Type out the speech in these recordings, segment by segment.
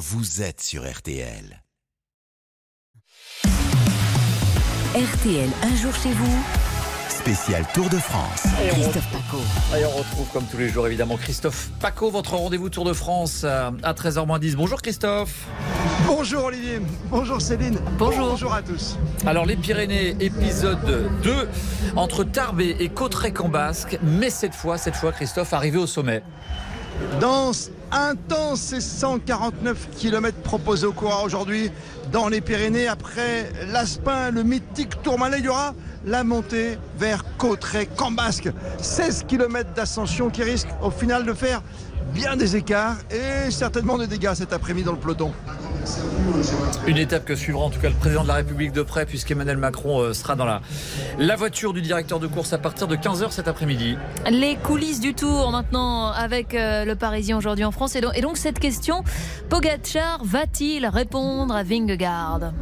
vous êtes sur RTL. RTL, un jour chez vous. Spécial Tour de France. Christophe Paco. Et on retrouve comme tous les jours évidemment Christophe Paco, votre rendez-vous Tour de France euh, à 13h10. Bonjour Christophe. Bonjour Olivier, bonjour Céline. Bonjour. Bonjour à tous. Alors les Pyrénées, épisode 2, entre Tarbes et Cauterets-Cambasque, mais cette fois, cette fois Christophe, arrivé au sommet. Danse intense et 149 km proposés au coureur aujourd'hui dans les Pyrénées. Après l'Aspin, le mythique Tourmalet, il y aura la montée vers Cauterets-Cambasque. 16 km d'ascension qui risque au final de faire bien des écarts et certainement des dégâts cet après-midi dans le peloton. Une étape que suivra en tout cas le président de la République de près, puisqu'Emmanuel Macron euh, sera dans la, la voiture du directeur de course à partir de 15h cet après-midi. Les coulisses du tour maintenant avec euh, le Parisien aujourd'hui en France. Et donc, et donc cette question, Pogacar va-t-il répondre à Vingegaard?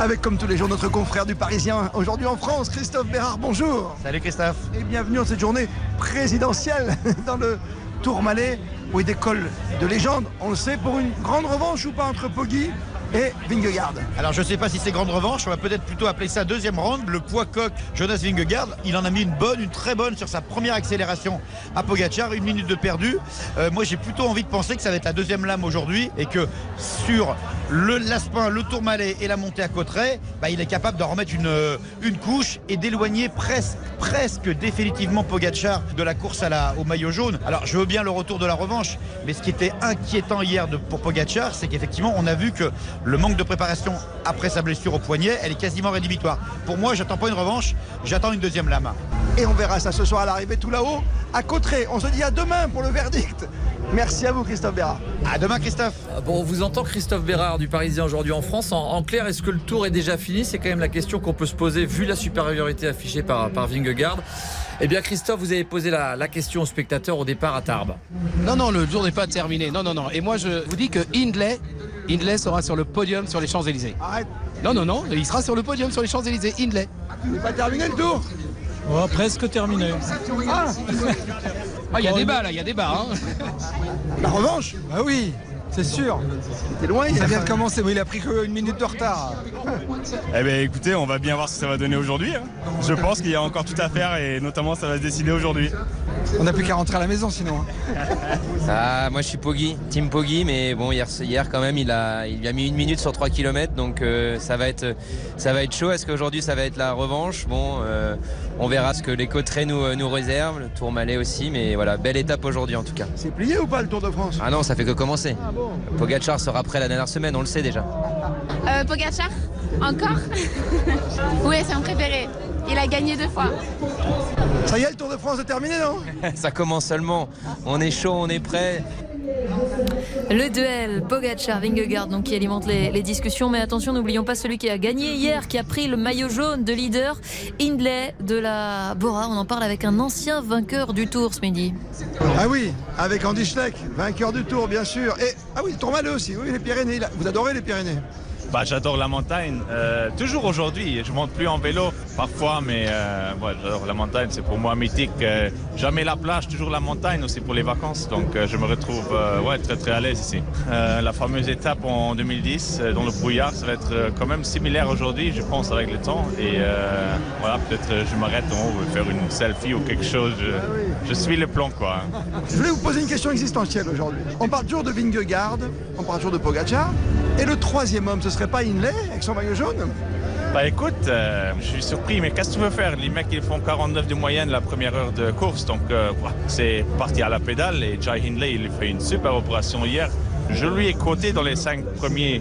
Avec comme tous les jours notre confrère du Parisien aujourd'hui en France, Christophe Bérard, bonjour. Salut Christophe. Et bienvenue en cette journée présidentielle dans le Tourmalet où il décolle de légende, on le sait, pour une grande revanche ou pas entre Poggi et Vingegaard. Alors je sais pas si c'est grande revanche, on va peut-être plutôt appeler ça deuxième round. Le poids coq Jonas Vingegaard, il en a mis une bonne, une très bonne sur sa première accélération à Pogacar, une minute de perdu. Euh, moi j'ai plutôt envie de penser que ça va être la deuxième lame aujourd'hui et que sur le l'Aspin, le Tourmalet et la montée à Cauterets, bah, il est capable d'en remettre une, euh, une couche et d'éloigner presque, définitivement Pogacar de la course au maillot jaune. Alors je veux bien le retour de la revanche, mais ce qui était inquiétant hier pour Pogacar, c'est qu'effectivement on a vu que le manque de préparation après sa blessure au poignet, elle est quasiment rédhibitoire. Pour moi, j'attends pas une revanche, j'attends une deuxième lame. Et on verra ça ce soir à l'arrivée tout là-haut, à Cauterets. On se dit à demain pour le verdict. Merci à vous Christophe Bérard. À demain Christophe. Ah Bon, on vous entend Christophe Bérard du Parisien aujourd'hui en France. En, en clair, est-ce que le tour est déjà fini? C'est quand même la question qu'on peut se poser vu la supériorité affichée par, par Vingegaard. Eh bien Christophe, vous avez posé la, la question aux spectateurs au départ à Tarbes. Non, non, le tour n'est pas terminé. Non, non, non. Et moi, je vous dis que Hindley, Hindley sera sur le podium sur les Champs-Élysées. Arrête, Non, non, non. Il sera sur le podium sur les Champs-Élysées. Hindley. c'est pas terminé le tour? Oh, presque terminé. Ah, Ah, il y a débat là, il y a débat. Hein. la revanche Ah oui, c'est sûr. T'es loin, il Ça a vient de commencer, mais il a pris qu'une minute de retard. Eh bien écoutez, on va bien voir ce que ça va donner aujourd'hui. hein. Je pense qu'il y a encore tout à faire et notamment ça va se décider aujourd'hui. On n'a plus qu'à rentrer à la maison sinon. Ah, moi je suis Poggi, Team Poggi, mais bon hier, hier quand même il a, il a mis une minute sur 3 km donc euh, ça, va être, ça va être chaud. Est-ce qu'aujourd'hui ça va être la revanche? Bon, euh, on verra ce que les Cauterets nous, nous réservent, le Tourmalet aussi, mais voilà, belle étape aujourd'hui en tout cas. C'est plié ou pas le Tour de France? Ah non, ça fait que commencer. Pogacar sera prêt la dernière semaine, on le sait déjà. Euh, Pogacar Encore? Oui, c'est mon préféré. Il a gagné deux fois. Ça y est, le Tour de France est terminé, non? Ça commence seulement. On est chaud, on est prêt. Le duel Pogacar-Vingegaard donc qui alimente les, discussions. Mais attention, n'oublions pas celui qui a gagné hier, qui a pris le maillot jaune de leader, Hindley de la Bora. On en parle avec un ancien vainqueur du Tour ce midi. Ah oui, avec Andy Schleck, vainqueur du Tour, bien sûr. Et ah oui, le Tourmalet aussi, oui, les Pyrénées. Vous adorez les Pyrénées Bah, j'adore la montagne, euh, toujours aujourd'hui. Je monte plus en vélo parfois, mais euh, j'adore la montagne, c'est pour moi mythique. Euh, jamais la plage, toujours la montagne aussi pour les vacances. Donc je me retrouve ouais, très très à l'aise ici. La fameuse étape en 2010 euh, dans le brouillard, ça va être quand même similaire aujourd'hui, je pense, avec le temps. Et voilà, peut-être je m'arrête en haut, faire une selfie ou quelque chose. Je, je suis le plan quoi. Je voulais vous poser une question existentielle aujourd'hui. On parle toujours de Vingegaard, on parle toujours de Pogacar. Et le troisième homme, ce serait pas Hindley avec son maillot jaune Bah écoute, euh, je suis surpris, mais qu'est-ce que tu veux faire? Les mecs, ils font 49 de moyenne la première heure de course, donc euh, c'est parti à la pédale. Et Jai Hindley, il fait une super opération hier. Je lui ai coté dans les cinq premiers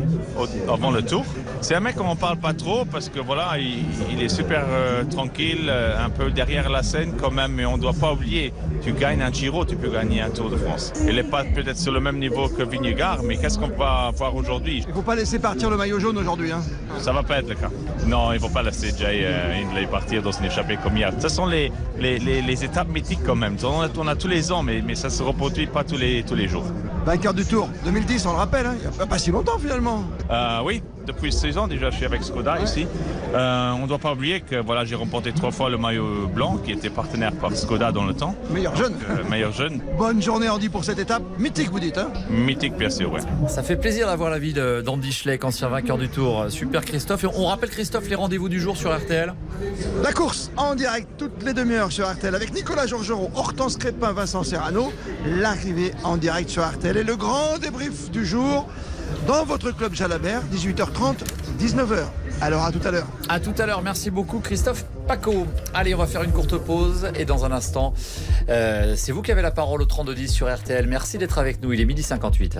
avant le tour. C'est un mec qu'on ne parle pas trop parce que voilà, il, il est super euh, tranquille, euh, un peu derrière la scène quand même, mais on ne doit pas oublier, tu gagnes un Giro, tu peux gagner un Tour de France. Il n'est pas peut-être sur le même niveau que Vingegaard, mais qu'est-ce qu'on va voir aujourd'hui? Il faut pas laisser partir le maillot jaune aujourd'hui. Hein. ça va pas être le cas. Non, il ne faut pas laisser Jay euh, Hindley partir dans une échappée comme hier. Ce sont les, les, les, les étapes mythiques quand même. On a, on a tous les ans, mais, mais ça ne se reproduit pas tous les, tous les jours. Vainqueur du Tour 2010, on le rappelle, hein, il n'y a pas, si longtemps finalement. Euh, oui, depuis 16 ans déjà, je suis avec Skoda ici. Euh, on ne doit pas oublier que voilà, j'ai remporté trois fois le maillot blanc qui était partenaire par Skoda dans le temps. Meilleur jeune. Euh, meilleur jeune. Bonne journée Andy pour cette étape. Mythique vous dites hein Mythique bien sûr, ouais. Ça fait plaisir d'avoir la vie de- d'Andy Schleck, ancien vainqueur du Tour. Super Christophe. Et on rappelle Christophe les rendez-vous du jour sur RTL. La course en direct toutes les demi-heures sur RTL avec Nicolas Georgerot, Hortense Crépin, Vincent Serrano. L'arrivée en direct sur RTL et le grand débrief du jour dans votre club Jalabert, 18h30, 19h. Alors à tout à l'heure. À tout à l'heure. Merci beaucoup Christophe Paco. Allez, on va faire une courte pause et dans un instant, euh, c'est vous qui avez la parole au 3210 sur RTL. Merci d'être avec nous. Il est midi 58.